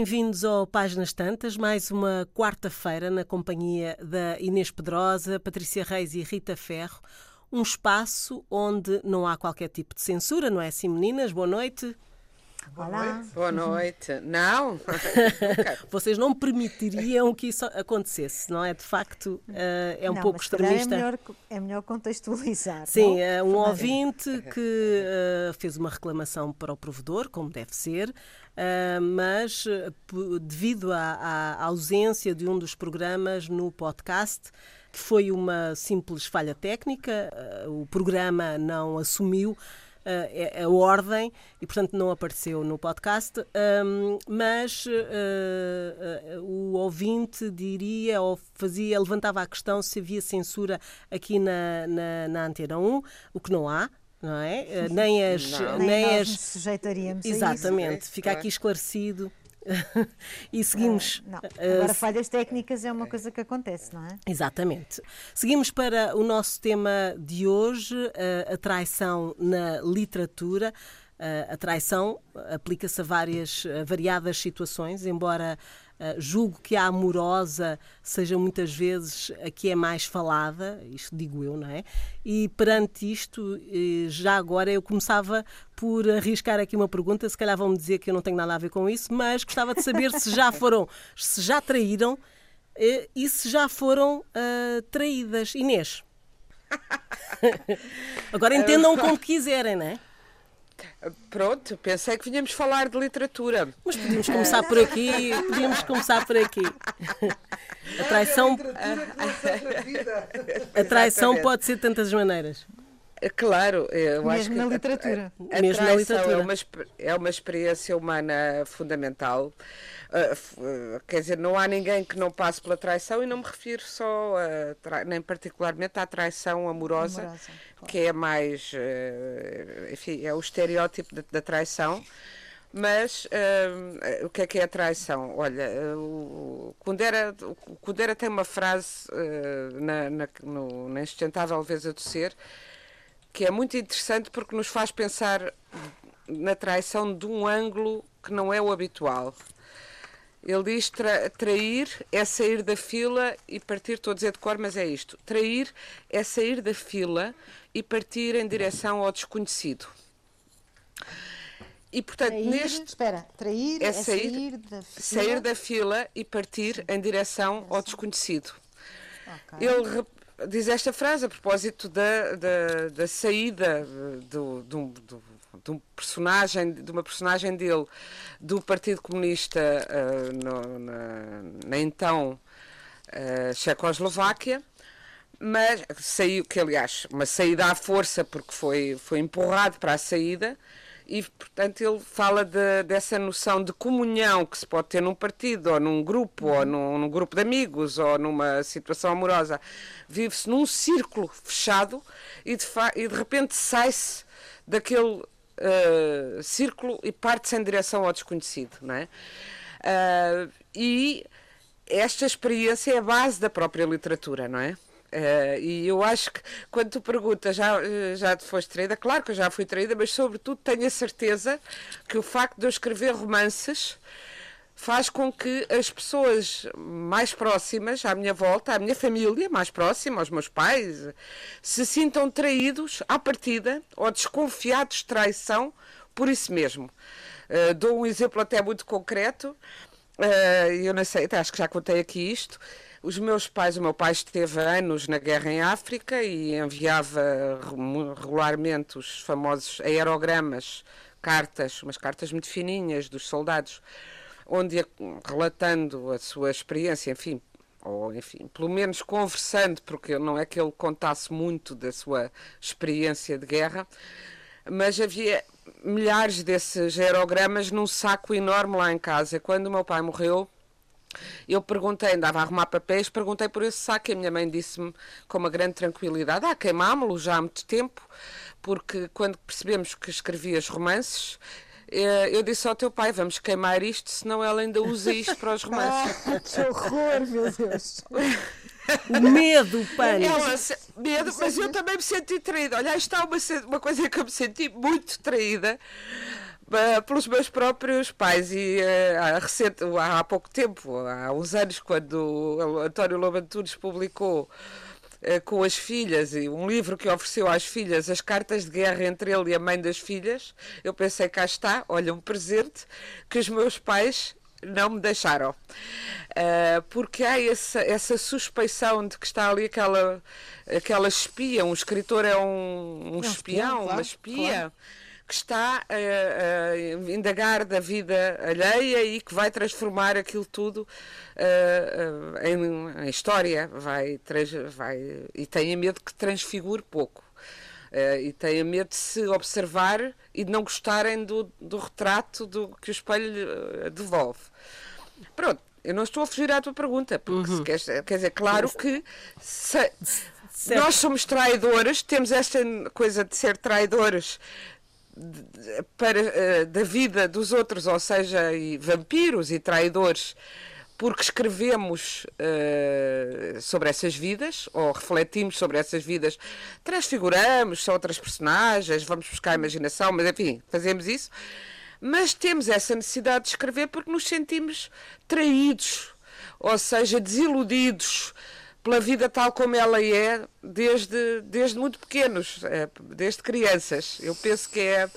Bem-vindos ao Páginas Tantas, mais uma quarta-feira na companhia da Inês Pedrosa, Patrícia Reis e Rita Ferro. Um espaço onde não há qualquer tipo de censura, não é assim, meninas? Boa noite. Olá. Boa noite. Não? Vocês não permitiriam que isso acontecesse, não é? De facto, uh, é um não, pouco mas extremista. É melhor, é melhor contextualizar. Sim, não? uh, um ouvinte que uh, fez uma reclamação para o provedor, como deve ser, mas devido à, à ausência de um dos programas no podcast, que foi uma simples falha técnica, o programa não assumiu a, a, ordem e, portanto, não apareceu no podcast. Um, mas uh, uh, o ouvinte diria ou fazia, levantava a questão se havia censura aqui na, na, na Antena 1, o que não há. Não é? Nem as. Não. Nem, nem as... nos sujeitaríamos Exatamente, a isso. fica aqui esclarecido. e seguimos. Uh, Agora, falhas técnicas é uma coisa que acontece, não é? Exatamente. Seguimos para o nosso tema de hoje, a traição na literatura. A traição aplica-se a várias a variadas situações, embora Uh, julgo que a amorosa seja muitas vezes a que é mais falada, isto digo eu, não é? E perante isto, já agora eu começava por arriscar aqui uma pergunta, se calhar vão-me dizer que eu não tenho nada a ver com isso, mas gostava de saber se já foram, se já traíram e se já foram uh, traídas. Inês. Agora entendam como quiserem, não é? Pronto, pensei que vinhamos falar de literatura. Mas podíamos começar por aqui, podíamos começar por aqui. A traição, a traição pode ser de tantas maneiras. Claro, eu Mesmo acho que na literatura. A, a, a Mesmo na literatura. É, uma, é uma experiência humana fundamental. Uh, quer dizer, não há ninguém que não passe pela traição e não me refiro só, a, nem particularmente à traição amorosa, Amorosa, claro. que é mais, uh, enfim, é o estereótipo da, da traição. Mas uh, o que é que é a traição? Olha, o Kundera, o Kundera tem uma frase na, na, no, na Insustentável Leveza do Ser que é muito interessante porque nos faz pensar na traição de um ângulo que não é o habitual. Ele diz tra trair é sair da fila e partir, estou a dizer de cor, mas é isto. Trair é sair da fila e partir em direção ao desconhecido. E portanto, trair, neste. Espera, trair é, é sair, sair, da fila. sair da fila e partir em direção ao desconhecido. Okay. Ele diz esta frase a propósito da, da, da saída do, do, do, de um personagem, de uma personagem dele do Partido Comunista uh, no, na, na, então uh, Checoslováquia, mas saiu, que aliás, uma saída à força porque foi, foi empurrado para a saída, e portanto ele fala de, dessa noção de comunhão que se pode ter num partido ou num grupo ou num, num grupo de amigos ou numa situação amorosa. Vive-se num círculo fechado e de, e de repente sai-se daquele uh, círculo e parte-se em direção ao desconhecido não é? Uh, e esta experiência é a base da própria literatura não é? Uh, e eu acho que quando tu perguntas já, já te foste traída, claro que eu já fui traída, mas sobretudo tenho a certeza que o facto de eu escrever romances faz com que as pessoas mais próximas à minha volta, à minha família mais próxima, aos meus pais, se sintam traídos à partida ou desconfiados de traição por isso mesmo. Uh, dou um exemplo até muito concreto, uh, eu não sei, acho que já contei aqui isto. Os meus pais, o meu pai esteve anos na guerra em África e enviava regularmente os famosos aerogramas, cartas, umas cartas muito fininhas dos soldados, onde relatando a sua experiência, enfim, ou enfim, pelo menos conversando, porque não é que ele contasse muito da sua experiência de guerra, mas havia milhares desses aerogramas num saco enorme lá em casa. Quando o meu pai morreu, eu perguntei, andava a arrumar papéis, perguntei por esse saco e a minha mãe disse-me com uma grande tranquilidade: Ah, queimámo-lo já há muito tempo, porque quando percebemos que escrevias romances, eu disse ao teu pai: Vamos queimar isto, senão ela ainda usa isto para os romances. Ah, que horror, meu Deus! O medo, pânico. Ela, medo, mas eu também me senti traída. Olha, está uma, uma coisa que eu me senti muito traída uh, pelos meus próprios pais. E uh, há, recente, há pouco tempo, há uns anos, quando o António Lobo Antunes publicou com as filhas e um livro que ofereceu às filhas as cartas de guerra entre ele e a mãe das filhas, eu pensei, cá está, olha, um presente que os meus pais não me deixaram. Uh, porque há essa, essa suspeição de que está ali aquela, aquela espia, um escritor é um, um, espião, espião claro, uma espia. Claro que está a, a, indagar da vida alheia e que vai transformar aquilo tudo uh, uh, em, em, história, vai, trans, vai e tem medo que transfigure pouco. Uh, e tem medo de se observar e de não gostarem do, do retrato do que o espelho devolve. Pronto, eu não estou a fugir à tua pergunta, porque uhum. quer, quer dizer, claro que se, nós somos traidores, temos esta coisa de ser traidores para, uh, da vida dos outros, ou seja, e vampiros e traidores, porque escrevemos uh, sobre essas vidas, ou refletimos sobre essas vidas, transfiguramos, são outras personagens, vamos buscar a imaginação, mas enfim, fazemos isso. Mas temos essa necessidade de escrever porque nos sentimos traídos, ou seja, desiludidos pela vida tal como ela é desde, desde muito pequenos, é, desde crianças. Eu penso que é.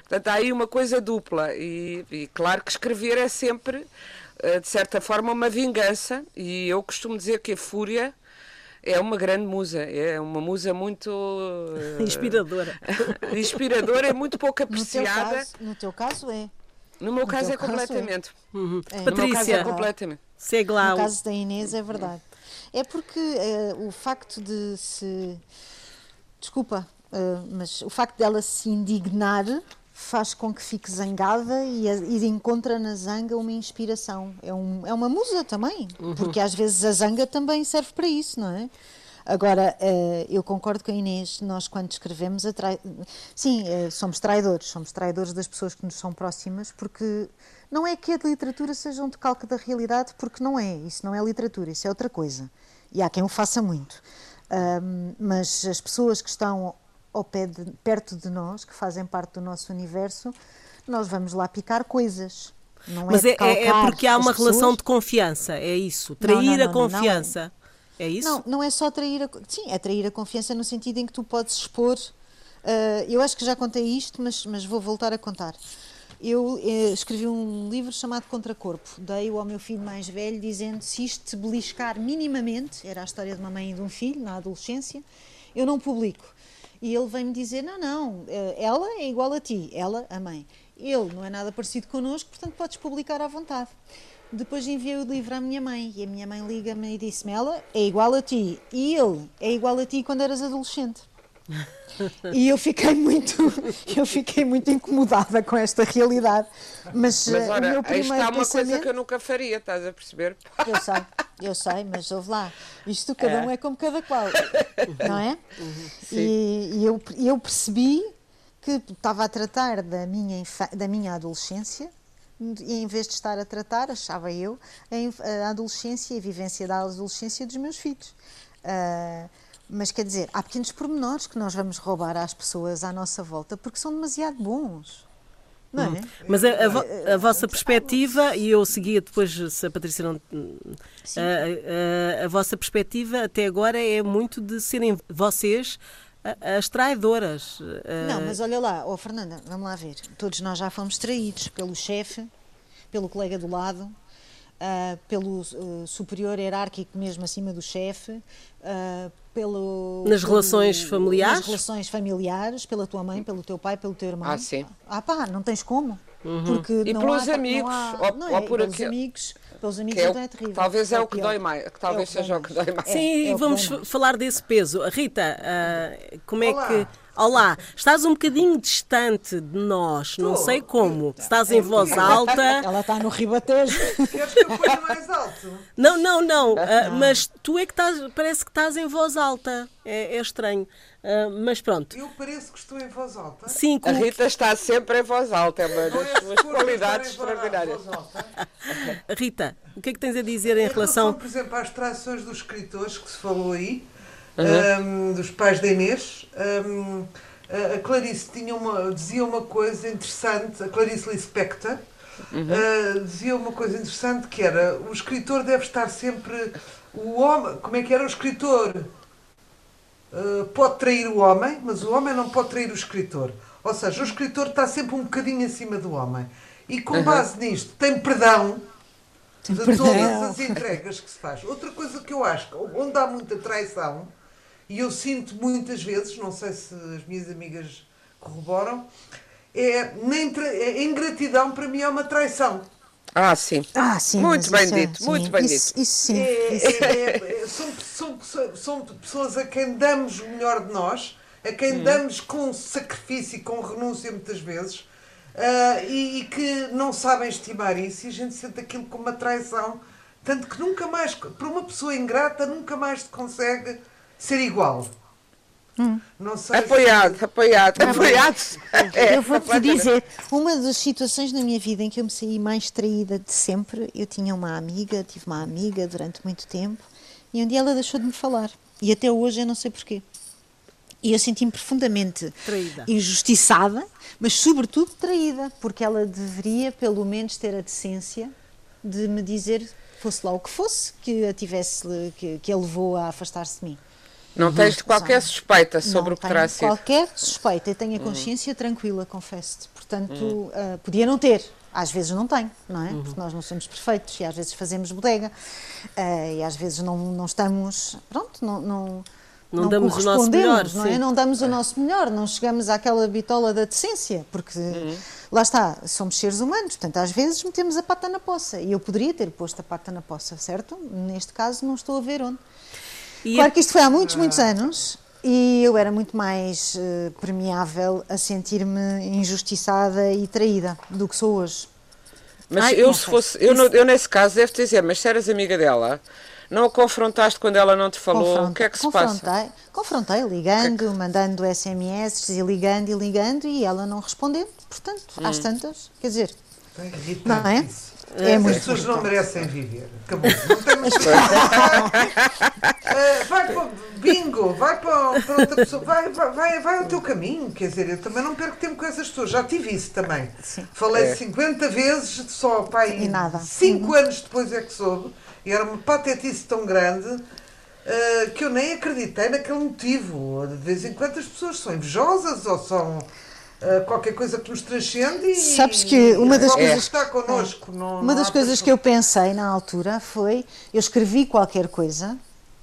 Portanto, há aí uma coisa dupla. E, e, claro que escrever é sempre, eh, de certa forma, uma vingança. E eu costumo dizer que a Fúria é uma grande musa. É uma musa muito. Eh, inspiradora. inspiradora, é muito pouco apreciada. No teu caso, no teu caso é. No meu no caso é completamente. É. Uhum. É. Patrícia, no meu caso é completamente. Segue lá. No caso da Inês é verdade. É porque uh, o facto de se. Desculpa, uh, mas o facto dela se indignar faz com que fique zangada e, e encontra na zanga uma inspiração. É, um, é uma musa também, uhum. porque às vezes a zanga também serve para isso, não é? Agora, uh, eu concordo com a Inês, nós quando escrevemos, atrai... sim, somos traidores, somos traidores das pessoas que nos são próximas, porque não é que a literatura seja um decalque da realidade, porque não é. Isso não é literatura, isso é outra coisa. E há quem o faça muito. Um, mas as pessoas que estão ao pé de, perto de nós, que fazem parte do nosso universo, nós vamos lá picar coisas. Não mas é, é, é porque há uma pessoas... relação de confiança, é isso. Trair não, não, não, a confiança. É isso? Não, não é só trair a. Sim, é trair a confiança no sentido em que tu podes expor. Uh, eu acho que já contei isto, mas, mas vou voltar a contar eu eh, escrevi um livro chamado Contracorpo. Dei-o ao meu filho mais velho, dizendo se isto beliscar minimamente, era a história de uma mãe e de um filho na adolescência, eu não publico. E ele vem-me dizer: não, não, eh, ela é igual a ti, ela, a mãe. Ele não é nada parecido connosco, portanto podes publicar à vontade. Depois enviei o livro à minha mãe e a minha mãe liga-me e disse-me: ela é igual a ti e ele é igual a ti quando eras adolescente. E eu fiquei muito, eu fiquei muito incomodada com esta realidade. Mas, mas eh, ora, o meu primeiro está uma coisa que eu nunca faria, estás a perceber? Eu sei, eu sei, mas ouve lá. Isto cada é. um é como cada qual, não é? Uhum, e, e eu, eu percebi que estava a tratar da minha, da minha adolescência e em vez de estar a tratar, achava eu, a adolescência e a vivência da adolescência dos meus filhos. Uh, mas quer dizer, há pequenos pormenores que nós vamos roubar às pessoas à nossa volta porque são demasiado bons. Não é? Hum. Mas a, a, a, vossa perspectiva, e eu seguia depois, se a Patrícia não. A, a, vossa perspectiva até agora é muito de serem vocês as traidoras. Não, mas olha lá, oh, Fernanda, vamos lá ver. Todos nós já fomos traídos pelo chefe, pelo colega do lado, uh, pelo uh, superior hierárquico mesmo acima do chefe, uh, pelo, nas pelo, relações familiares? Nas relações familiares, pela tua mãe, pelo teu pai, pelo teu irmão. Ah, sim. Ah, pá, não tens como. Uhum. Porque e não pelos há, amigos, há, ou, não é, ou por pelos amigos, pelos amigos é, então é terrível. Talvez é, é o que dói mais, que talvez é seja o que dói mais. Sim, e é vamos falar desse peso. Rita, uh, como é Olá. que Olá, estás um bocadinho distante de nós, não sei como. Estás em voz alta. Ela está no ribatejo. Queres que eu ponha mais alto? Não, não, não. Uh, mas tu é que estás, parece que estás em voz alta. É, é estranho. Uh, mas pronto. Eu pareço que estou em voz alta. Sim, como... A Rita está sempre em voz alta, é uma das é suas qualidades extraordinárias. Rita, o que é que tens a dizer em, em relação... relação, por exemplo, às traições dos escritores que se falou aí? Uhum. um, dos pais da Inês. Um, a Clarice tinha uma, dizia uma coisa interessante, a Clarice Lispector, uh, dizia uma coisa interessante que era o escritor deve estar sempre o homem, como é que era o escritor uh, pode trair o homem, mas o homem não pode trair o escritor. Ou seja, o escritor está sempre um bocadinho acima do homem. E com base nisto, tem perdão de perdão. todas as entregas que se faz. Outra coisa que eu acho, onde há muita traição, e eu sinto muitas vezes, não sei se as minhas amigas corroboram, é, nem tra- é ingratidão para mim é uma traição. Ah, sim. Ah, sim. Muito bem isso é- dito, muito bem isso, dito. Isso sim. É- isso- é- é- são, são- são- são pessoas a quem damos o melhor de nós, a quem damos com sacrifício e com renúncia muitas vezes, ah, e, e que não sabem estimar isso, e a gente sente aquilo como uma traição, tanto que nunca mais, para uma pessoa ingrata, nunca mais se consegue ser igual. Não sei se- Apoiado, apoiado, apoiado. É, eu vou-te completamente. dizer, uma das situações na minha vida em que eu me saí mais traída de sempre, eu tinha uma amiga, tive uma amiga durante muito tempo, e um dia ela deixou de me falar. E até hoje eu não sei porquê. E eu senti-me profundamente Traída. injustiçada, mas sobretudo traída, porque ela deveria pelo menos ter a decência de me dizer, fosse lá o que fosse, que a tivesse, que, que a levou a afastar-se de mim. Não tens qualquer suspeita sobre não o que terá sido. qualquer suspeita, eu tenho a consciência tranquila, confesso-te. Portanto, ah, podia não ter. Às vezes não tenho, não é? Porque nós não somos perfeitos e às vezes fazemos bodega ah, e às vezes não, não estamos, pronto, não, não, Não damos o nosso melhor, não é? sim. Não damos o nosso melhor, não chegamos àquela bitola da decência, porque lá está, somos seres humanos, portanto às vezes metemos a pata na poça e eu poderia ter posto a pata na poça, certo? Neste caso não estou a ver onde. E Claro que isto foi há muitos, muitos anos e eu era muito mais eh, permeável a sentir-me injustiçada e traída do que sou hoje. Mas Ai, eu, se sei. fosse, eu, no- eu nesse caso, devo te dizer, mas se eras amiga dela, não a confrontaste quando ela não te falou? Confronta- o que é que se passa? confrontei, confrontei, ligando, mandando SMS e ligando e ligando e ela não respondendo. Portanto, Hum. às tantas, quer dizer, É não é? isso. É As pessoas não merecem viver. Acabou. Não temos Eh, vai para o bingo, vai para, para outra pessoa, vai, vai, vai, vai ao teu caminho. Quer dizer, eu também não perco tempo com essas pessoas. Já tive isso também. Sim. Falei É. 50 vezes, só pai, E nada. Uhum. 5 anos depois é que soube. E era uma patetice tão grande. eh, que eu nem acreditei naquele motivo. De vez em quando as pessoas são invejosas ou são eh, qualquer coisa que nos transcende e Sabes que uma das coisas- está connosco. Não, Uma não das coisas pessoa- que eu pensei na altura foi: eu escrevi qualquer coisa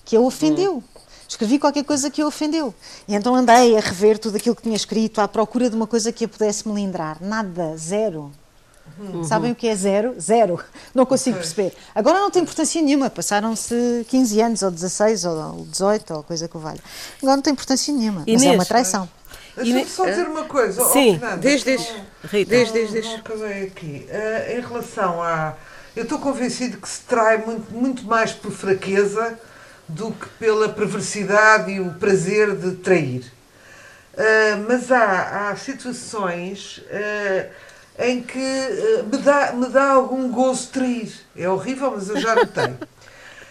que a ofendeu. Escrevi qualquer coisa que a ofendeu. E então andei a rever tudo aquilo que tinha escrito à procura de uma coisa que a pudesse melindrar. Nada, zero. Sabem o que é zero? Zero. Não consigo perceber. Agora não tem importância nenhuma. Passaram-se 15 anos, ou 16, ou 18, ou coisa que o valha. Agora não tem importância nenhuma. Mas é Inês, uma traição. Deixa-me só dizer uma coisa. Sim. Diz. não- Rita. Diz, não- diz. Não acabei aqui. Eh, em relação a. Eu estou convencido que se trai muito, muito mais por fraqueza do que pela perversidade e o prazer de trair. Eh, mas há, há situações eh, em que me, dá, me dá algum gozo trair. É horrível, mas eu já notei.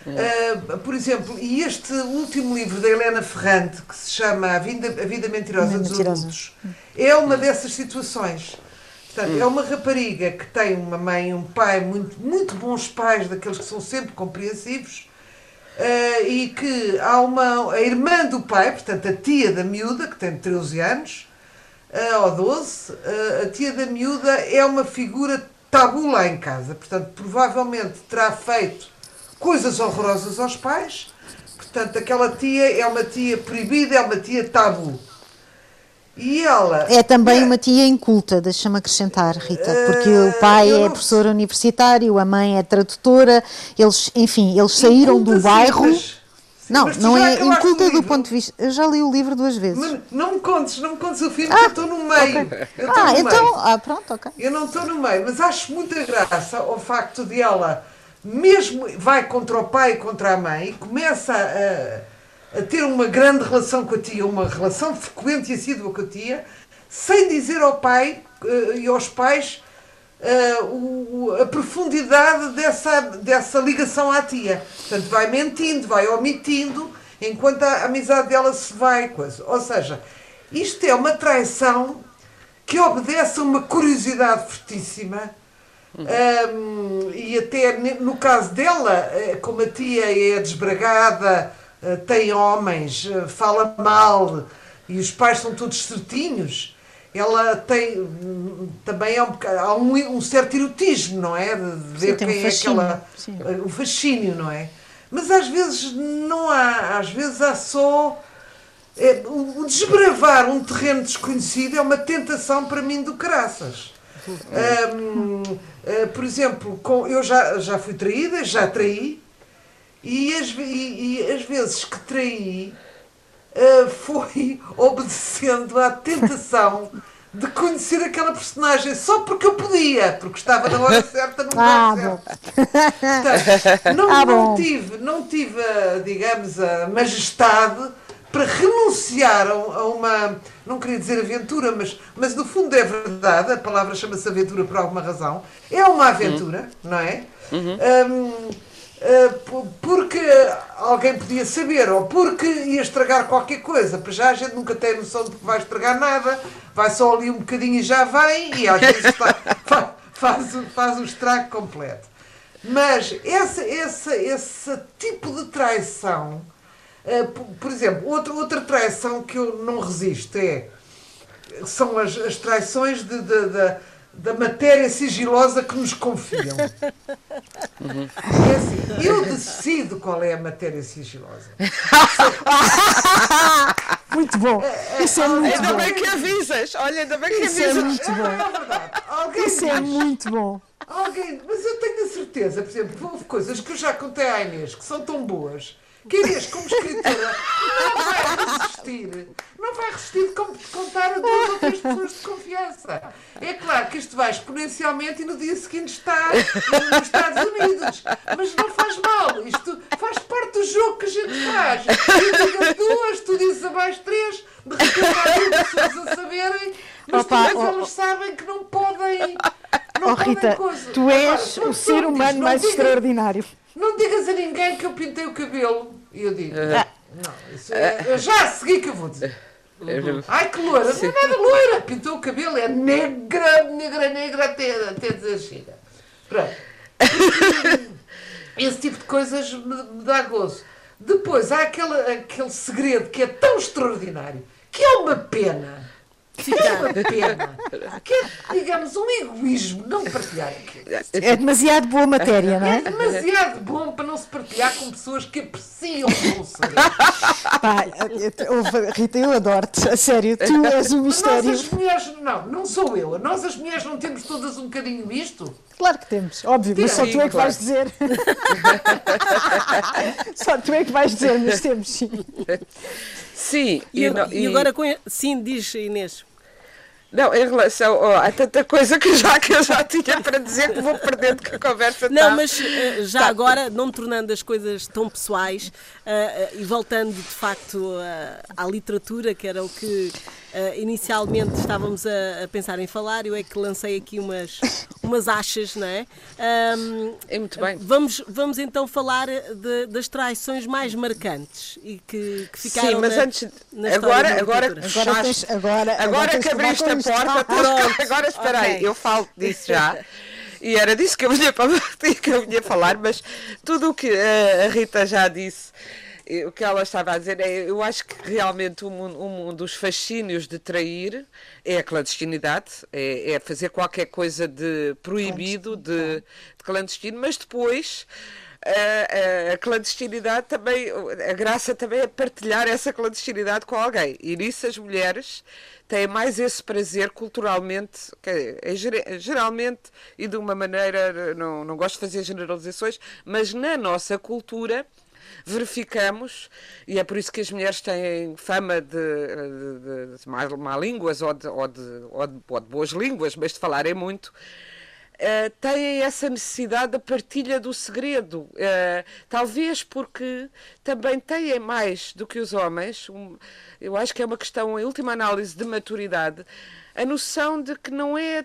Uh, por exemplo, e este último livro da Helena Ferrante, que se chama A Vida, A Vida Mentirosa dos. Adultos, é uma dessas situações. Portanto, é uma rapariga que tem uma mãe e um pai, muito, muito bons pais, daqueles que são sempre compreensivos, uh, e que há uma, a irmã do pai, portanto, a tia da miúda, que tem 13 anos, uh, ou 12, uh, a tia da miúda é uma figura tabu lá em casa. Portanto, provavelmente terá feito coisas horrorosas aos pais. Portanto, aquela tia é uma tia proibida, é uma tia tabu. E ela. É também uma tia inculta, deixa-me acrescentar, Rita, porque Eh, o pai é professor universitário, a mãe é tradutora, eles, enfim, eles saíram do bairro. mas- Não, não é inculta o do livro? ponto de vista. Eu já li o livro duas vezes. Mas não me contes, não me contes o filme, que eu estou no meio. Estou ah, no então. meio. Ah, pronto, ok. Eu não estou no meio, mas acho muita graça ao facto de ela, mesmo vai contra o pai e contra a mãe, e começa a, a ter uma grande relação com a tia, uma relação frequente e assídua com a tia, sem dizer ao pai eh, e aos pais eh, a profundidade dessa, dessa ligação à tia. Portanto, vai mentindo, vai omitindo, enquanto a amizade dela se vai. Coisa. Ou seja, Isto é uma traição que obedece a uma curiosidade fortíssima. Um, e até no caso dela, eh, como a tia é desbragada, eh, tem homens, eh, fala mal e os pais são todos certinhos, ela tem hum, também há um, há um, um certo erotismo, não é? De ver Sim, quem um é aquela. O fascínio, não é? Mas às vezes não há, às vezes há só. É, o desbravar um terreno desconhecido é uma tentação para mim do caraças. Um, uh, por exemplo, com, eu já, já fui traída, já traí, e as, e, e as vezes que traí uh, foi obedecendo à tentação de conhecer aquela personagem só porque eu podia, porque estava na hora certa no Ah, lugar certo. Portanto, não, Ah, não tive, não tive, a, digamos, a majestade para renunciar a, uma, não queria dizer aventura, mas, mas no fundo é verdade, a palavra chama-se aventura por alguma razão, é uma aventura, não é? Hum, Uh, po- porque alguém podia saber, ou porque ia estragar qualquer coisa. Para já a gente nunca tem noção de que vai estragar nada, vai só ali um bocadinho e já vem, e às vezes fa- faz, faz o estrago completo. Mas essa, essa, esse tipo de traição, por exemplo, outra, outra traição que eu não resisto é são as, as traições de, de- de- da matéria sigilosa que nos confiam. É assim, eu decido qual é a matéria sigilosa. Muito bom. Isso é muito Ainda bom. bem que avisas. Olha, ainda bem que Isso é avisas. muito É bom. verdade. Alguém Isso é diz, muito bom. alguém, mas eu tenho a certeza, por exemplo, houve coisas que eu já contei à Inês que são tão boas que a Inês, como escritora, não vai resistir. Não vai resistir de con- de contar a duas ou três pessoas de confiança. É claro que isto vai exponencialmente e no dia seguinte está nos Estados Unidos. Mas não faz mal. Isto faz parte do jogo que a gente faz. Eu digo duas, tu dizes abaixo três, de repente há mil pessoas a saberem, mas Opa, depois oh, elas sabem que não podem. Não Oh podem Rita, coisa. tu és Agora, o ser humano mais digas- extraordinário. Não digas a ninguém que eu pintei o cabelo. E eu digo, não, isso é, eu já a seguir que eu vou dizer. Ai que loira, não é nada loira, pintou o cabelo, é negra, negra, negra até, até dizer chega. Pronto. Esse tipo de coisas me, me dá gozo. Depois há aquele, aquele segredo que é tão extraordinário, que é uma pena. Que é uma pena. Que é, digamos, um egoísmo não partilhar aquilo. É demasiado boa matéria, não É é? demasiado bom para não se partilhar com pessoas que apreciam o saber. Pá, Rita, eu adoro-te. A sério, tu és um Nós mistério. as mulheres, não, não sou eu. Nós as mulheres não temos todas um bocadinho isto? Claro que temos, óbvio, mas só tu é que claro. vais dizer. só tu é que vais dizer, mas temos sim. Sim, E, não- e agora, com... sim, diz Inês. Não, em relação. ó, há tanta coisa que já, que eu já tinha para dizer que vou perdendo que a conversa Não, tá. mas eh, já agora, não tornando as coisas tão pessoais eh, eh, e voltando de facto eh, à literatura, que era o que inicialmente estávamos a, a pensar em falar, eu é que lancei aqui umas, umas achas, não é? Ahm, É muito bem. Vamos, vamos então falar de- das traições mais marcantes e que, que ficaram Sim, mas na- antes. na agora, agora, Agora agora- agora agora a isto. Porta, Pronto. agora espera aí, Ok. eu falo disso já. E era disso que eu vinha, para- que eu vinha falar, mas tudo o que eh, a Rita já disse, eh, o que ela estava a dizer, é, eu acho que realmente um, um dos fascínios de trair é a clandestinidade, é, é fazer qualquer coisa de proibido, de, de clandestino, mas depois a, a- clandestinidade também, a graça também é partilhar essa clandestinidade com alguém. E nisso as mulheres têm mais esse prazer culturalmente, que é, geralmente e de uma maneira, não, não gosto de fazer generalizações, mas na nossa cultura verificamos, e é por isso que as mulheres têm fama de, de, de, de má, má línguas ou de, ou, de, ou, de, ou de boas línguas, mas de falarem muito, eh, têm essa necessidade da partilha do segredo. Eh, talvez porque também têm mais do que os homens, um- eu acho que é uma questão, em última análise, de maturidade, a noção de que não é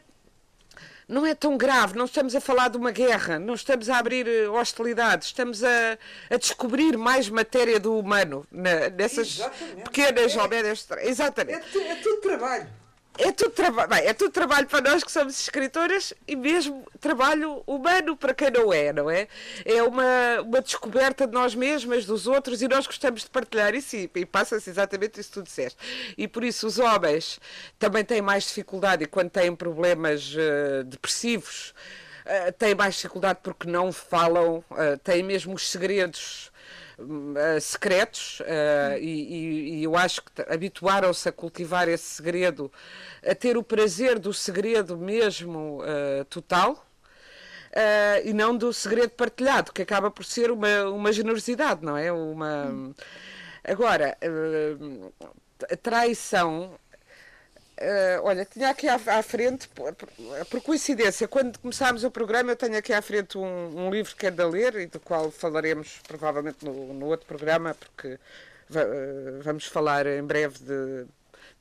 não é tão grave, não estamos a falar de uma guerra, não estamos a abrir eh, hostilidades, estamos a, a descobrir mais matéria do humano na, nessas Exatamente. pequenas é, ou médias. Exatamente. É, é tudo trabalho é tudo, é tudo trabalho para nós que somos escritoras e mesmo trabalho humano para quem não é, não é? É uma, uma descoberta de nós mesmas, dos outros e nós gostamos de partilhar isso e, e passa-se exatamente isso que tu disseste. E por isso os homens também têm mais dificuldade e quando têm problemas uh, depressivos uh, têm mais dificuldade porque não falam, uh, têm mesmo os segredos uh, secretos uh, e, e, eu acho que habituaram-se a cultivar esse segredo, a ter o prazer do segredo mesmo uh, total. e não do segredo partilhado, que acaba por ser uma, uma generosidade, não é? Uma... Agora, a traição Uh, olha, tinha aqui à, à, frente, por, por, coincidência, quando começámos o programa, eu tenho aqui à frente um, um livro que é de ler e do qual falaremos provavelmente no, no outro programa, porque uh, vamos falar em breve de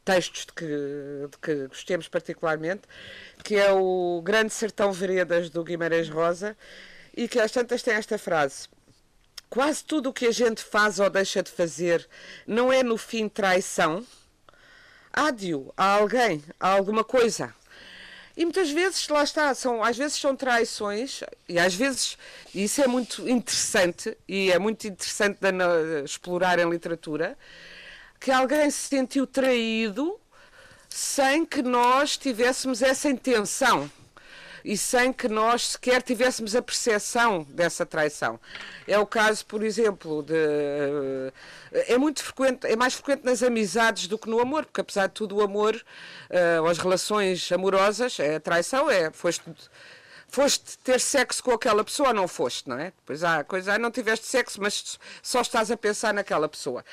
textos de que, de que gostemos particularmente, que é o Grande Sertão Veredas do Guimarães Rosa, e que às tantas tem esta frase. Quase tudo o que a gente faz ou deixa de fazer não é no fim traição, ádio a alguém, a alguma coisa. E muitas vezes, lá está, são, às vezes são traições, e às vezes, e isso é muito interessante, e é muito interessante de, de, explorar em literatura, que alguém se sentiu traído sem que nós tivéssemos essa intenção e sem que nós sequer tivéssemos a percepção dessa traição. É o caso, por exemplo, de. É muito frequente, é mais frequente nas amizades do que no amor, porque apesar de tudo, o amor, uh, as relações amorosas, a traição, é. Foste, foste ter sexo com aquela pessoa ou não foste, não é? Depois há coisa, ah, não tiveste sexo, mas só estás a pensar naquela pessoa.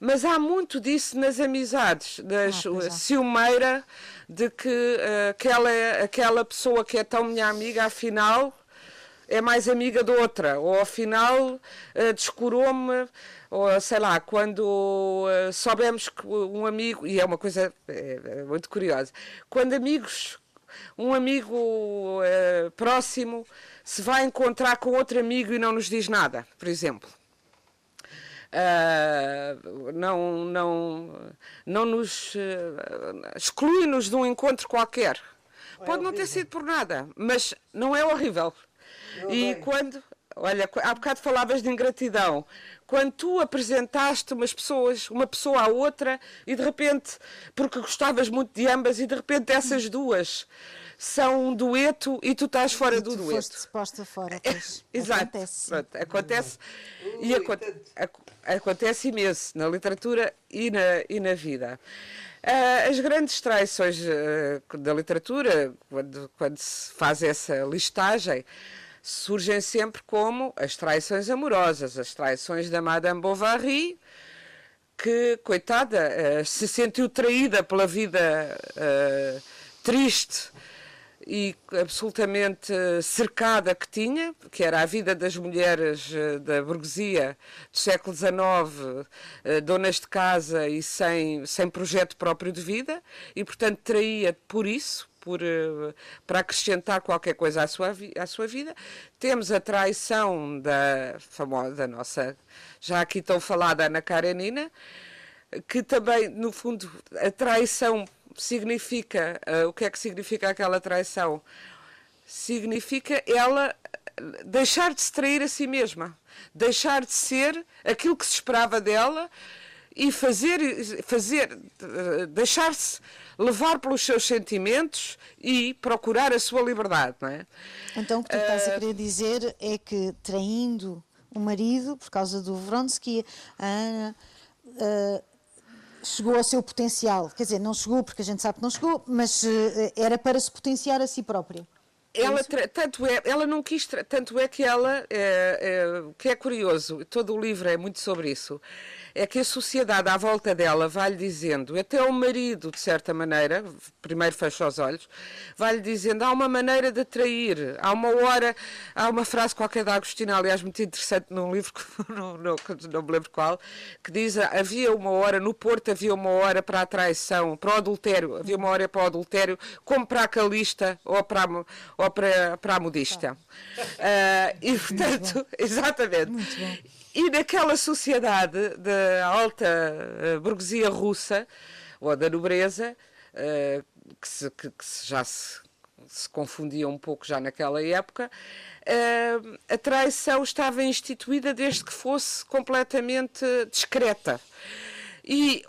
Mas há muito disso nas amizades, das ah, ciumeira, de que uh, aquela, aquela pessoa que é tão minha amiga, afinal, é mais amiga de outra, ou afinal uh, descurou-me, ou sei lá, quando uh, soubemos que um amigo, e é uma coisa é, é muito curiosa, quando amigos, um amigo uh, próximo se vai encontrar com outro amigo e não nos diz nada, por exemplo. Uh, não, não, não nos uh, exclui-nos de um encontro qualquer. É Pode não ter sido por nada, mas não é horrível. Não e bem. quando, olha, há bocado falavas de ingratidão. Quando tu apresentaste umas pessoas, uma pessoa à outra, e de repente, porque gostavas muito de ambas, e de repente essas duas são um dueto e tu estás fora e do tu dueto. Foste posta fora, pois. Exato. Acontece. Pronto, acontece, e aco acontece imenso na literatura e na, e na vida. Uh, as grandes traições uh, da literatura, quando, quando se faz essa listagem, surgem sempre como as traições amorosas, as traições da Madame Bovary, que, coitada, uh, se sentiu traída pela vida triste e absolutamente cercada que tinha, que era a vida das mulheres eh, da burguesia do século XIX, eh, donas de casa e sem, sem projeto próprio de vida, e portanto traía por isso, por, eh, para acrescentar qualquer coisa à sua, à sua vida. Temos a traição da famosa, da nossa, já aqui tão falada Ana Karenina, que também, no fundo, a traição significa, uh, o que é que significa aquela traição? Significa ela deixar de se trair a si mesma, deixar de ser aquilo que se esperava dela e fazer, fazer deixar-se levar pelos seus sentimentos e procurar a sua liberdade, não é? Então o que tu estás a eh, querer dizer é que traindo o marido por causa do Vronsky, a Ana uh, chegou ao seu potencial. Quer dizer, não chegou porque a gente sabe que não chegou, mas uh, era para se potenciar a si própria. É ela, tanto é, ela não quis, tanto é que ela, é, é, que é curioso, todo o livro é muito sobre isso, é que a sociedade à volta dela vai-lhe dizendo, até o marido, de certa maneira, primeiro fecha os olhos, vai-lhe dizendo, há uma maneira de atrair, há uma hora, há uma frase qualquer da Agostina, aliás, muito interessante num livro, não, não, não me lembro qual, que diz, havia uma hora, no Porto havia uma hora para a traição, para o adultério, havia uma hora para o adultério, como para a calista ou para a, ou para, para a modista. Uh, e, portanto, exatamente. E naquela sociedade da alta uh, burguesia russa, ou da nobreza, uh, que, se, que, que já se, se, confundia um pouco já naquela época, uh, a traição estava instituída desde que fosse completamente discreta. E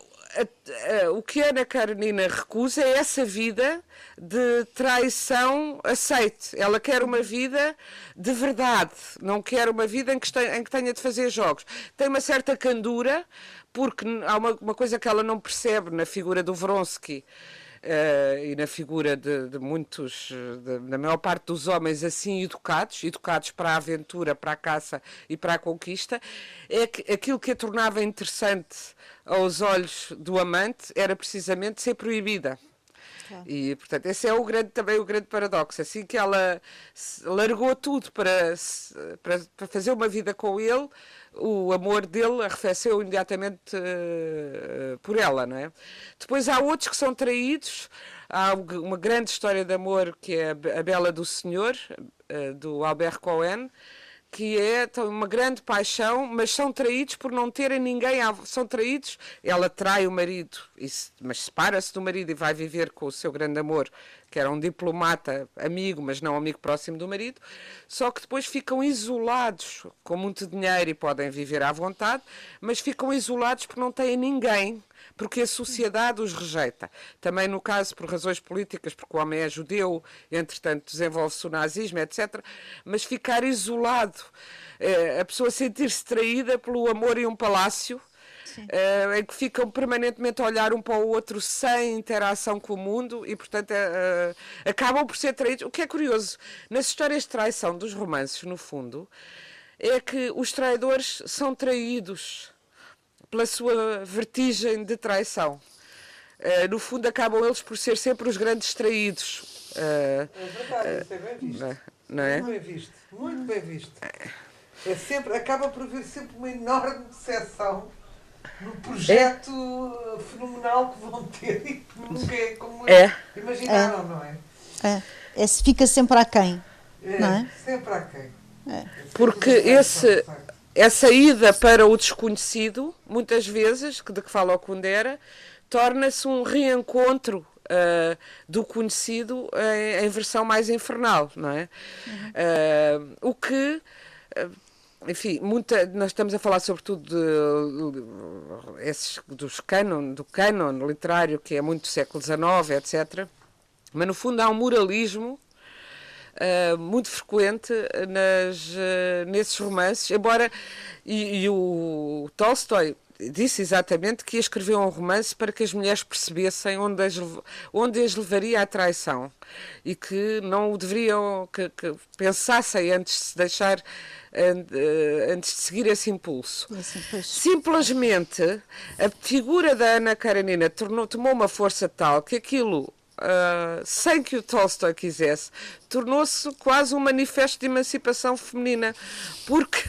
o que Ana Karenina recusa é essa vida de traição aceite. Ela quer uma vida de verdade, não quer uma vida em que, em que tenha de fazer jogos. Tem uma certa candura, porque há uma, uma coisa que ela não percebe na figura do Vronsky. Uh, e na figura de, de muitos, de, na maior parte dos homens assim educados, educados para a aventura, para a caça e para a conquista, é que aquilo que a tornava interessante aos olhos do amante era precisamente ser proibida. Claro. E, portanto, esse é o grande, também o grande paradoxo. Assim que ela largou tudo para, para, para fazer uma vida com ele, o amor dele arrefeceu imediatamente uh, por ela, não é? Depois há outros que são traídos. Há uma grande história de amor que é a Bela do Senhor, uh, do Albert Cohen, que é uma grande paixão, mas são traídos por não terem ninguém, são traídos, ela trai o marido, mas separa-se do marido e vai viver com o seu grande amor, que era um diplomata, amigo, mas não amigo próximo do marido, só que depois ficam isolados, com muito dinheiro e podem viver à vontade, mas ficam isolados porque não têm ninguém porque a sociedade os rejeita. Também no caso por razões políticas, porque o homem é judeu, entretanto desenvolve-se o nazismo, etc. Mas ficar isolado, eh, a pessoa sentir-se traída pelo amor em um palácio. Uh, em que ficam permanentemente a olhar um para o outro sem interação com o mundo e, portanto, uh, acabam por ser traídos. O que é curioso, nas histórias de traição dos romances, no fundo, é que os traidores são traídos pela sua vertigem de traição. Uh, no fundo, acabam eles por ser sempre os grandes traídos. Uh, é verdade, isso é bem visto. Não, não é? Muito bem visto, muito bem visto. É sempre, acaba por haver sempre uma enorme decepção no projeto é. fenomenal que vão ter e que nunca é como é. imaginaram, é. não é? É. é. Fica sempre aquém. É, não é? sempre aquém. É. Porque esse essa ida para o desconhecido, muitas vezes, de que fala o Kundera, torna-se um reencontro uh, do conhecido em, em, versão mais infernal, não é? Uhum. Uh, o que uh, enfim, muita, nós estamos a falar sobretudo de, de, esses, dos canon, do canon literário que é muito século XIX, etc. Mas no fundo há um moralismo uh, muito frequente nas, uh, nesses romances, embora e, e, o Tolstói disse exatamente que ia escrever um romance para que as mulheres percebessem onde as, onde as levaria a traição e que não deveriam, que, que pensassem antes de se deixar eh, antes de seguir esse impulso. Simplesmente a figura da Ana Karenina tornou, tomou uma força tal que aquilo Uh, sem que o Tolstói quisesse, tornou-se quase um manifesto de emancipação feminina. Porque.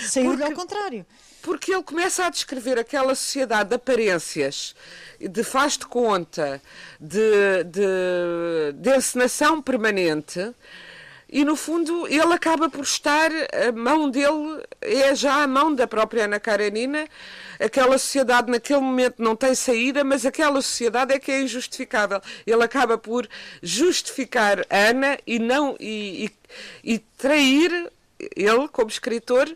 Saiu ao contrário. Porque ele começa a descrever aquela sociedade de aparências, de faz de conta, de, de, de encenação permanente e no fundo ele acaba por estar, a mão dele é já a mão da própria Ana Karenina, aquela sociedade naquele momento não tem saída, mas aquela sociedade é que é injustificável. Ele acaba por justificar Ana e não e, e, e trair ele como escritor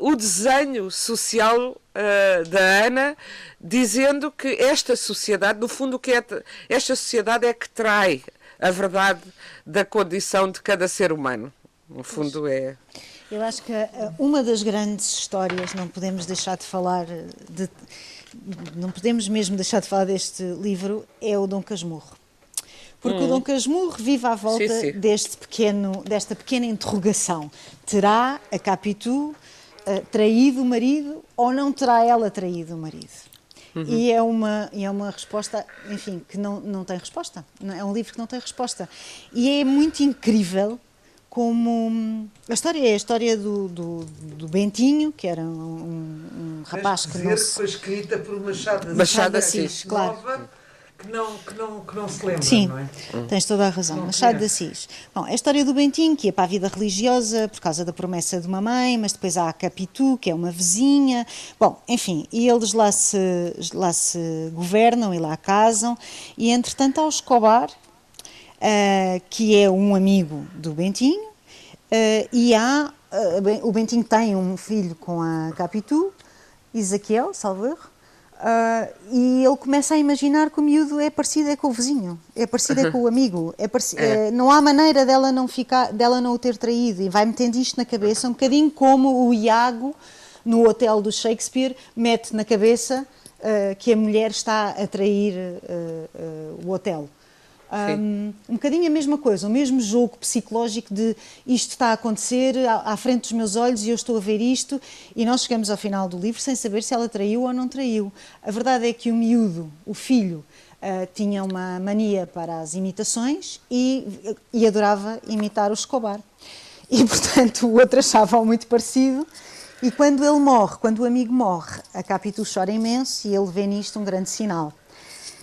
o desenho social uh, da Ana, dizendo que esta sociedade, no fundo, que é esta sociedade é que trai a verdade da condição de cada ser humano. No fundo é. Eu acho que eh, uma das grandes histórias, não podemos deixar de falar, de, não podemos mesmo deixar de falar deste livro, é o Dom Casmurro. Porque hum. o Dom Casmurro vive à volta sim, sim. Deste pequeno, desta pequena interrogação. Terá a Capitu uh, traído o marido ou não terá ela traído o marido? Uhum. E é uma, é uma resposta, enfim, que não, não tem resposta. É um livro que não tem resposta. E é muito incrível como a história é a história do, do, do Bentinho, que era um, um rapaz que não se... foi escrita por Machado de Machado Assis, claro. Nova, que não, que não, que não se lembra, Sim, não é? tens toda a razão. Não Machado de Assis. Bom, é a história do Bentinho, que é para a vida religiosa por causa da promessa de uma mãe, mas depois há a Capitu, que é uma vizinha. Bom, enfim, e eles lá se, lá se governam e lá casam, e entretanto há o Escobar, uh, que é um amigo do Bentinho, uh, e há, uh, o Bentinho tem um filho com a Capitu, Ezequiel, salvo erro, Uh, e ele começa a imaginar que o miúdo é parecido é com o vizinho, é parecido é com o amigo, é é. Uh, não há maneira dela não, ficar, dela não o ter traído e vai metendo isto na cabeça, um bocadinho como o Iago no hotel do Shakespeare mete na cabeça uh, que a mulher está a trair o hotel. Um, um bocadinho a mesma coisa, o mesmo jogo psicológico de isto está a acontecer à, à, frente dos meus olhos e eu estou a ver isto, e nós chegamos ao final do livro sem saber se ela traiu ou não traiu. A verdade é que o miúdo, o filho, uh, tinha uma mania para as imitações e, e adorava imitar o Escobar. E, portanto, o outro achava-o muito parecido. E quando ele morre, quando o amigo morre, a Capitu chora imenso e ele vê nisto um grande sinal.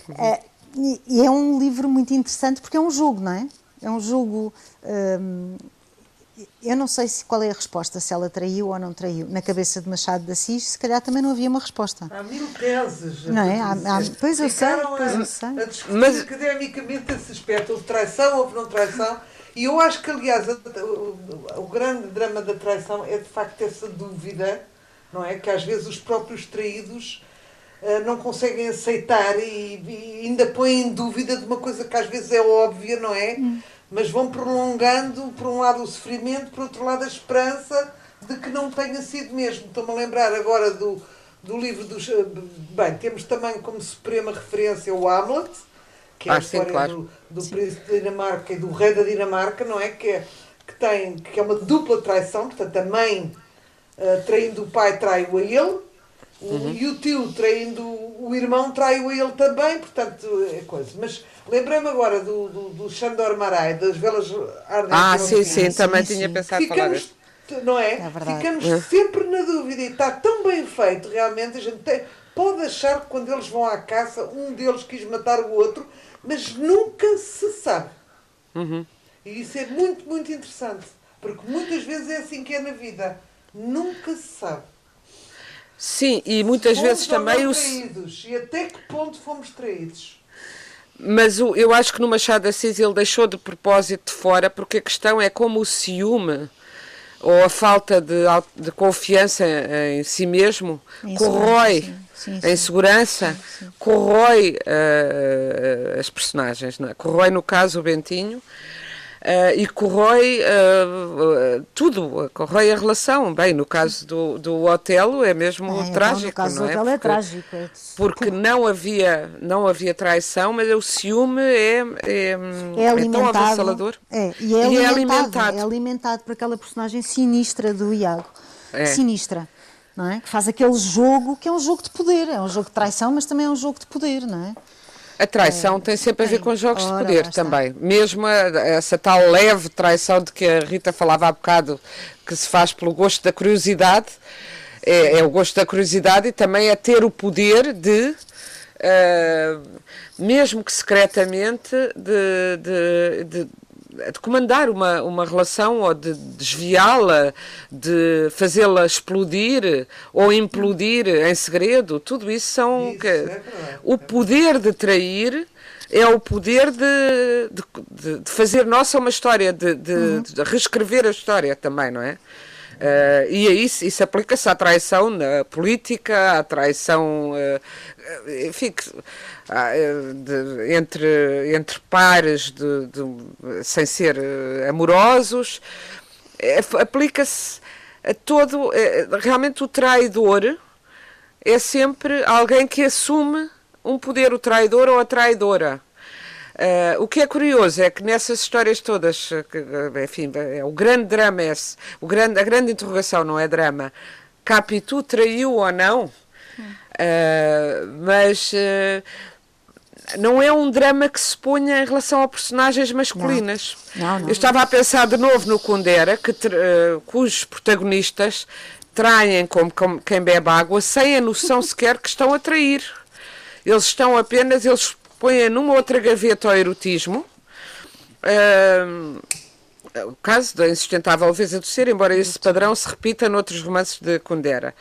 Uhum. Uh, e, é um livro muito interessante porque é um jogo, não é? É um jogo. Hum, eu não sei se qual é a resposta, se ela traiu ou não traiu. Na cabeça de Machado de Assis, se calhar também não havia uma resposta. Há mil teses. Não é? Há, há, pois eu sei, pois eu sei. A discutir Mas... academicamente esse aspecto, houve traição, ou não traição. E eu acho que, aliás, o, o, grande drama da traição é de facto essa dúvida, não é? Que às vezes os próprios traídos não conseguem aceitar e, e, ainda põem em dúvida de uma coisa que às vezes é óbvia, não é? Hum. Mas vão prolongando, por um lado, o sofrimento, por outro lado, a esperança de que não tenha sido mesmo. Estou-me a lembrar agora do, do livro dos. Eh, bem, temos também como suprema referência o Hamlet, que é ah, a história sim, claro. do, do príncipe da Dinamarca e do rei da Dinamarca, não é? Que, é, que, tem, que é uma dupla traição, portanto, a mãe uh, traindo o pai trai-o a ele Uhum. E o tio traindo o irmão traiu ele também, portanto, é coisa. Mas lembrei-me agora do, do, do Xandor Marai, das velas ardentes. Ah, sim, sim, também sim, tinha sim. pensado Ficamos, falar Não é? é Ficamos é. sempre na dúvida e está tão bem feito, realmente, a gente tem, pode achar que quando eles vão à caça, um deles quis matar o outro, mas nunca se sabe. Uhum. E isso é muito, muito interessante, porque muitas vezes é assim que é na vida. Nunca se sabe. Sim, e muitas fomos vezes também os. Traídos. E até que ponto fomos traídos? Mas o, eu acho que no Machado de Assis ele deixou de propósito de fora, porque a questão é como o ciúme ou a falta de, de confiança em si mesmo corrói sim, sim, a insegurança, corrói uh, as personagens. É? Corrói, no caso, o Bentinho Uh, e corrói uh, tudo, corrói a relação. Bem, no caso do, do Otelo é mesmo é, trágico, no caso não do é? Otelo é trágico. É porque não havia, não havia traição, mas o ciúme é, é, é, é tão avassalador. É, e é, e alimentado, é alimentado. É alimentado por aquela personagem sinistra do Iago. É. Sinistra. Não é? Que faz aquele jogo que é um jogo de poder, é um jogo de traição, mas também é um jogo de poder, não é? A traição é, tem sempre a ver com jogos de poder também. Mesmo a, essa tal leve traição de que a Rita falava há bocado, que se faz pelo gosto da curiosidade, é, é o gosto da curiosidade e também é ter o poder de. Uh, mesmo que secretamente, de, de, de de comandar uma, uma relação ou de desviá-la, de fazê-la explodir ou implodir em segredo, tudo isso são. Isso, que, é o poder de trair é o poder de, de, de fazer nossa uma história, de, de, uhum. de, reescrever a história também, não é? Uh, e é isso, isso aplica-se à traição na política, à traição, uh, enfim, ah, de, entre, entre pares de, de, sem ser amorosos, é, aplica-se a todo. Realmente o traidor é sempre alguém que assume um poder, o traidor ou a traidora. Uh, o que é curioso é que nessas histórias todas, que, enfim, é, o grande drama é esse, o grande, a grande interrogação não é drama, Capitu traiu ou não, uh, mas uh, não é um drama que se ponha em relação a personagens masculinas. Não. Não, não. Eu estava a pensar de novo no Kundera, que, uh, cujos protagonistas traem como, como quem bebe água sem a noção sequer que estão a trair. Eles estão apenas, eles põem numa outra gaveta ao erotismo. Uh, o caso da insustentável leveza do ser, embora esse padrão se repita noutros romances de Kundera.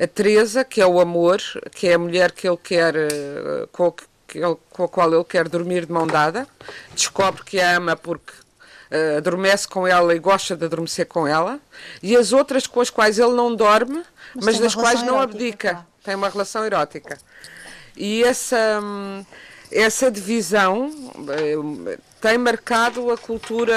A Teresa, que é o amor, que é a mulher que ele quer, uh, com, que ele, com a qual ele quer dormir de mão dada, descobre que a ama porque uh, adormece com ela e gosta de adormecer com ela, e as outras com as quais ele não dorme, mas, mas das quais não erótica, abdica. Tá. Tem uma relação erótica. E essa, hum, essa divisão eh, tem marcado a cultura,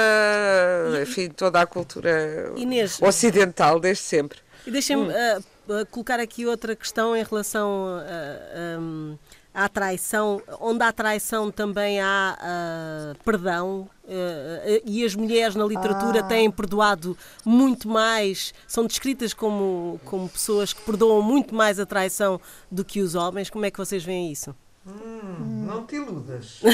enfim, toda a cultura Inês, ocidental desde sempre. E deixem-me hum. uh, colocar aqui outra questão em relação a. Uh, um, à traição, onde há traição também há uh, perdão, uh, e as mulheres na literatura ah. têm perdoado muito mais, são descritas como, como pessoas que perdoam muito mais a traição do que os homens. Como é que vocês veem isso? Hum, não te iludas.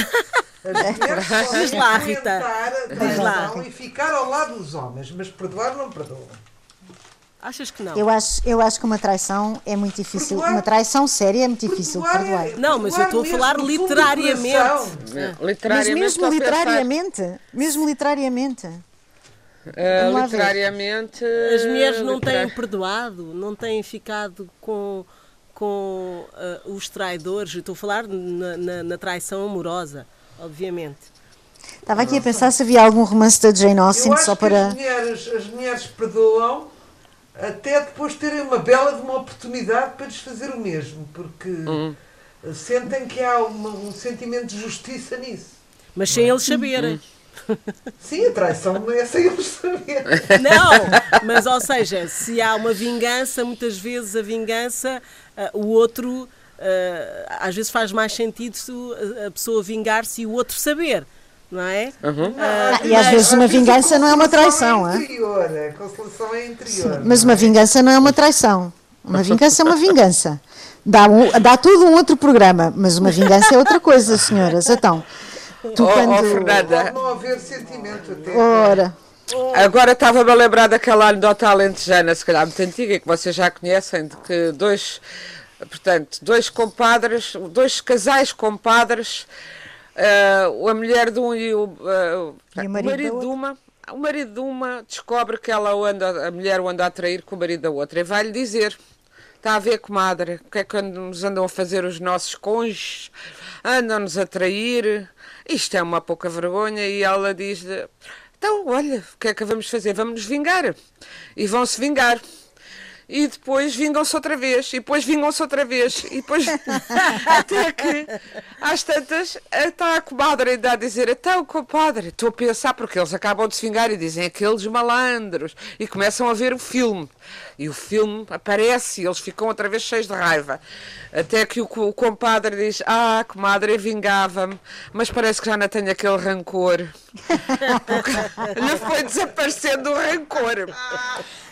As mulheres podem Diz lá, Rita. Diz lá. e ficar ao lado dos homens, mas perdoar não perdoam. Achas que não? Eu acho, eu acho que uma traição é muito difícil. Perdoar, uma traição séria é muito difícil de perdoar. É, não, mas eu estou a falar literariamente. É. literariamente. Mas mesmo literariamente. Mesmo literariamente. Uh, literariamente. As mulheres não têm perdoado, não têm ficado com, com uh, os traidores. Estou a falar na, na, na traição amorosa, obviamente. Estava aqui a pensar se havia algum romance da Jane Austen só para. As mulheres, as mulheres perdoam até depois terem uma bela de uma oportunidade para desfazer o mesmo, porque uhum. sentem que há uma, um sentimento de justiça nisso. Mas sem eles saberem. Uhum. Sim, a traição não é sem eles saberem. Não, mas ou seja, se há uma vingança, muitas vezes a vingança, uh, o outro, uh, às vezes faz mais sentido a pessoa vingar-se e o outro saber não é? Uhum. Ah, e às vezes uma vingança não é uma traição. É interior, a consolação é interior. Mas uma vingança não é uma traição. Uma vingança é uma vingança. Dá, um, dá tudo um outro programa, mas uma vingança é outra coisa, senhoras. Então, tu oh, quando... Oh, Fernanda. não haver sentimento até. Ora. Agora estava-me a lembrar daquela anedota alentejana, se calhar muito antiga, que vocês já conhecem, de que dois, portanto, dois compadres, dois casais compadres Uh, a mulher de um e o, uh, e o marido, o marido de uma. O marido de uma descobre que ela anda, a mulher o anda a trair com o marido da outra e vai-lhe dizer: Está a ver, comadre, o que é que nos andam a fazer os nossos cônjuges? Andam-nos a trair. Isto é uma pouca vergonha. E ela diz: Então, olha, o que é que vamos fazer? Vamos nos vingar. E vão-se vingar e depois vingam-se outra vez, e depois vingam-se outra vez, e depois até que às tantas está a comadre ainda a dizer, então compadre, estou a pensar, porque eles acabam de se vingar e dizem aqueles malandros, e começam a ver o filme. E o filme aparece e eles ficam outra vez cheios de raiva. Até que o, o compadre diz: Ah, comadre, vingava-me, mas parece que já não tenho aquele rancor. lhe foi desaparecendo o rancor.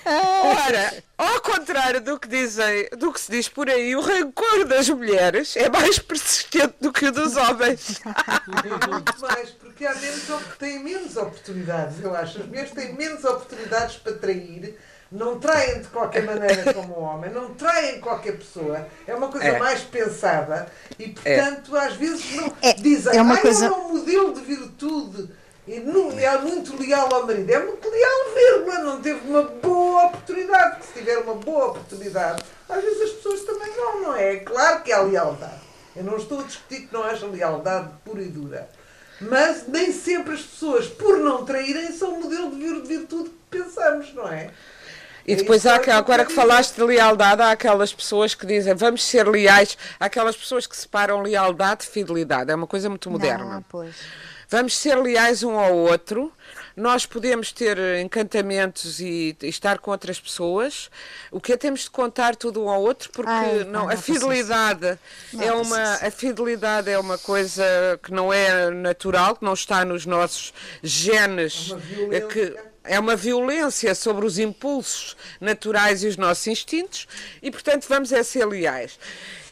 Ora, ao contrário do que, dizem, do que se diz por aí, o rancor das mulheres é mais persistente do que o dos homens. Muito mais, porque há menos, têm menos oportunidades, eu acho. As mulheres têm menos oportunidades para trair não traem de qualquer maneira como um homem, não traem qualquer pessoa. É uma coisa é. mais pensada e, portanto, é. às vezes não é. dizem, é uma ah, coisa... é um modelo de virtude e não, é muito leal ao marido. É muito leal, vírgula, não teve uma boa oportunidade. Porque se tiver uma boa oportunidade, às vezes as pessoas também não, não é? É claro que há lealdade. Eu não estou a discutir que não haja lealdade pura e dura. Mas nem sempre as pessoas, por não traírem, são o modelo de virtude que pensamos, não é? E é depois há, agora que falaste de lealdade, há aquelas pessoas que dizem vamos ser leais, há aquelas pessoas que separam lealdade de fidelidade. É uma coisa muito moderna. Não, vamos ser leais um ao outro. Nós podemos ter encantamentos e, e, estar com outras pessoas. O que é temos de contar tudo um ao outro, porque Ai, não, não, a fidelidade é uma a fidelidade é uma coisa que não é natural, que não está nos nossos genes, é que é uma violência sobre os impulsos naturais e os nossos instintos e, portanto, vamos é ser leais.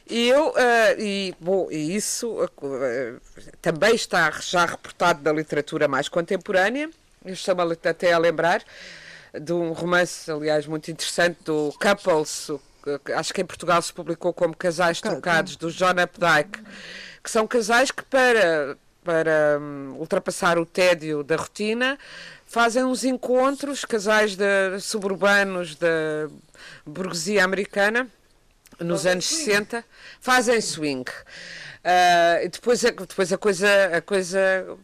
E eu, uh, e, bom, e isso uh, também está já reportado na literatura mais contemporânea, eu estou-me até a lembrar de um romance, aliás, muito interessante, do Couples, acho que em Portugal se publicou como Casais Trocados, do John Updike, que são casais que para, para um, ultrapassar o tédio da rotina fazem uns encontros, casais de, suburbanos da burguesia americana, nos anos 60, fazem swing. Uh, depois, depois a coisa, a coisa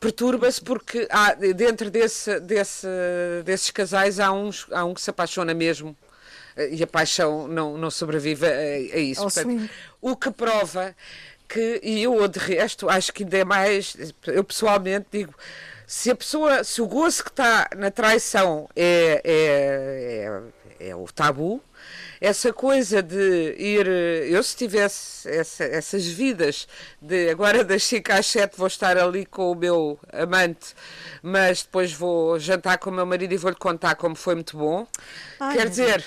perturba-se porque há, dentro desse, desse, desses casais há, uns, há um que se apaixona mesmo e a paixão não, não sobrevive a, a isso. Portanto, o que prova que, e eu de resto acho que ainda é mais, eu pessoalmente digo, se a pessoa, se o gozo que está na traição é, é, é, é o tabu, essa coisa de ir. Eu, se tivesse essa, essas vidas de agora das 5 às 7 vou estar ali com o meu amante, mas depois vou jantar com o meu marido e vou-lhe contar como foi muito bom. Ai, Quer dizer.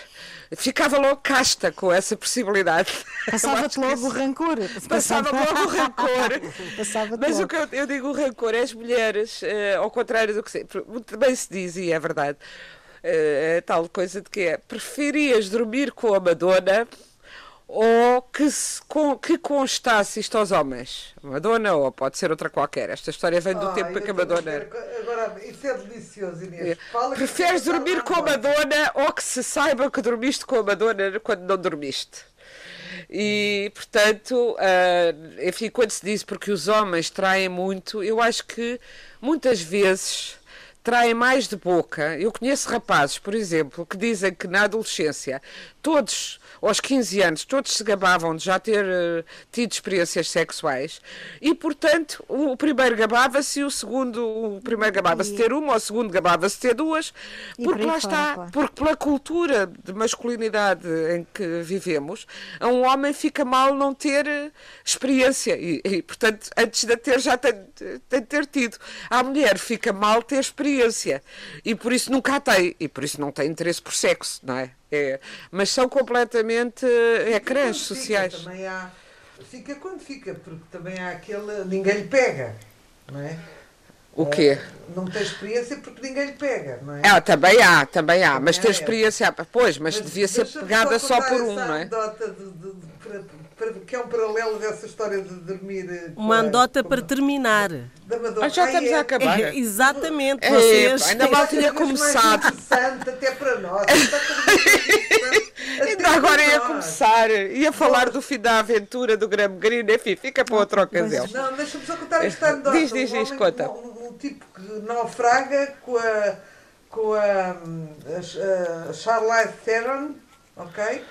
Ficava logo casta com essa possibilidade. Passava-te logo isso... o rancor. Passava logo o rancor. Mas logo. o que eu, eu, digo o rancor é as mulheres, uh, ao contrário do que se, bem se diz, e é verdade, uh, tal coisa de que é, preferias dormir com a Madonna ou que, se, com, que constasse isto aos homens? Madonna ou pode ser outra qualquer. Esta história vem do oh, tempo que a Madonna. Agora, isso é delicioso, Inês. É. Preferes dormir com a Madonna ou que se saiba que dormiste com a Madonna quando não dormiste? E, portanto, uh, enfim, quando se diz porque os homens traem muito, eu acho que muitas vezes traem mais de boca. Eu conheço rapazes, por exemplo, que dizem que na adolescência todos aos 15 anos, todos se gabavam de já ter uh, tido experiências sexuais e, portanto, o, o primeiro gabava-se e o segundo, o primeiro gabava-se ter uma, o segundo gabava-se ter duas, porque lá está, claro. porque pela cultura de masculinidade em que vivemos, a um homem fica mal não ter eh, experiência e, e portanto, antes de ter já tem, tem de ter tido. A mulher fica mal ter experiência e por isso nunca a tem e por isso não tem interesse por sexo, não é? É, mas são completamente eh, ecrãs sociais. Fica, também há, fica quando fica, porque também há aquele. ninguém lhe pega, não é? O quê? Não tem experiência porque ninguém lhe pega, não é? Ah, também há, também há, também mas ter experiência, pois, mas, mas devia ser pegada só, só por um, não é? De, de, de, para, para, que é um paralelo dessa história de dormir. Eh, Uma andota para terminar. Ah, já estamos a acabar. É, exatamente, é, vocês. ainda mal tinha começado. interessante até para nós. Ainda agora ia começar, ia falar do fim da aventura do Graham Greene, enfim, fica para outra ocasião. Não, deixa-me só contar esta anedota. Diz, diz, diz, conta. Um, tipo que naufraga com a, com a, a, a Charlize Theron, ok?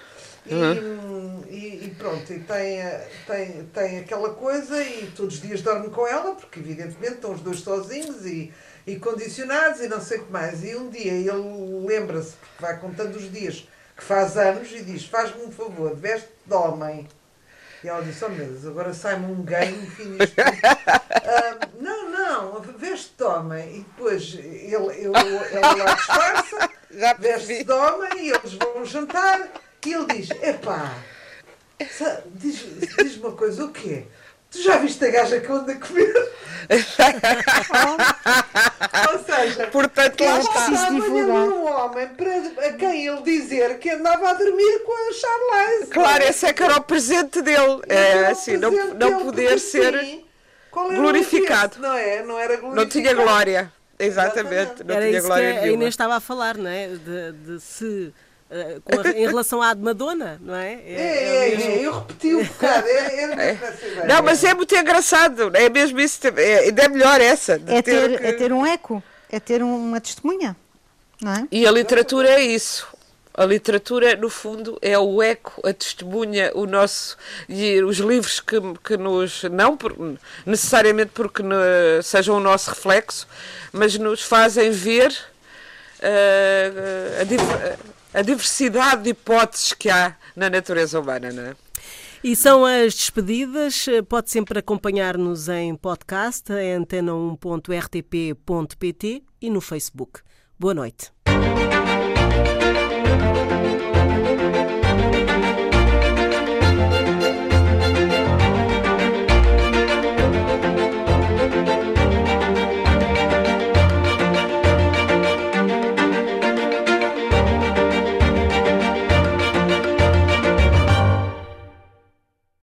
E, uhum. e, e, pronto, e tem, tem, tem aquela coisa e todos os dias dorme com ela, porque evidentemente estão os dois sozinhos e, e condicionados e não sei o que mais. E um dia ele lembra-se, porque vai contando os dias que faz anos e diz: Faz-me um favor, veste de homem. E ela disse: Oh meu Deus, agora sai-me um gay no fim disto. uh, não, não, veste de homem. E depois ele, ele, ele lá disfarça, veste de homem e eles vão jantar. E ele diz: Epá, diz-me diz uma coisa, o quê? Tu já viste a gaja que anda a comer? Seja, portanto, lá está. um homem para a quem ele dizer que andava a dormir com a Charlize. Claro, esse é que era o presente dele. É, assim, não, não poder ser sim, glorificado. não é? Não era glorificado. Não tinha glória. Exatamente. Não era tinha isso glória que a Inês estava a falar, não é? de, de se Uh, a, em relação à de Madonna, não é? É, é, é, é eu repeti um bocado. É, é, não, mas é muito engraçado, é mesmo isso, é, ainda é melhor essa. É ter, ter que... é ter um eco, é ter uma testemunha, não é? E a literatura é isso. A literatura, no fundo, é o eco, a testemunha, o nosso. e os livros que, que nos. não por, necessariamente porque sejam o nosso reflexo, mas nos fazem ver uh, a, a diversidade de hipóteses que há na natureza humana, não é? E são as despedidas. Pode sempre acompanhar-nos em podcast, em antena1.rtp.pt e no Facebook. Boa noite.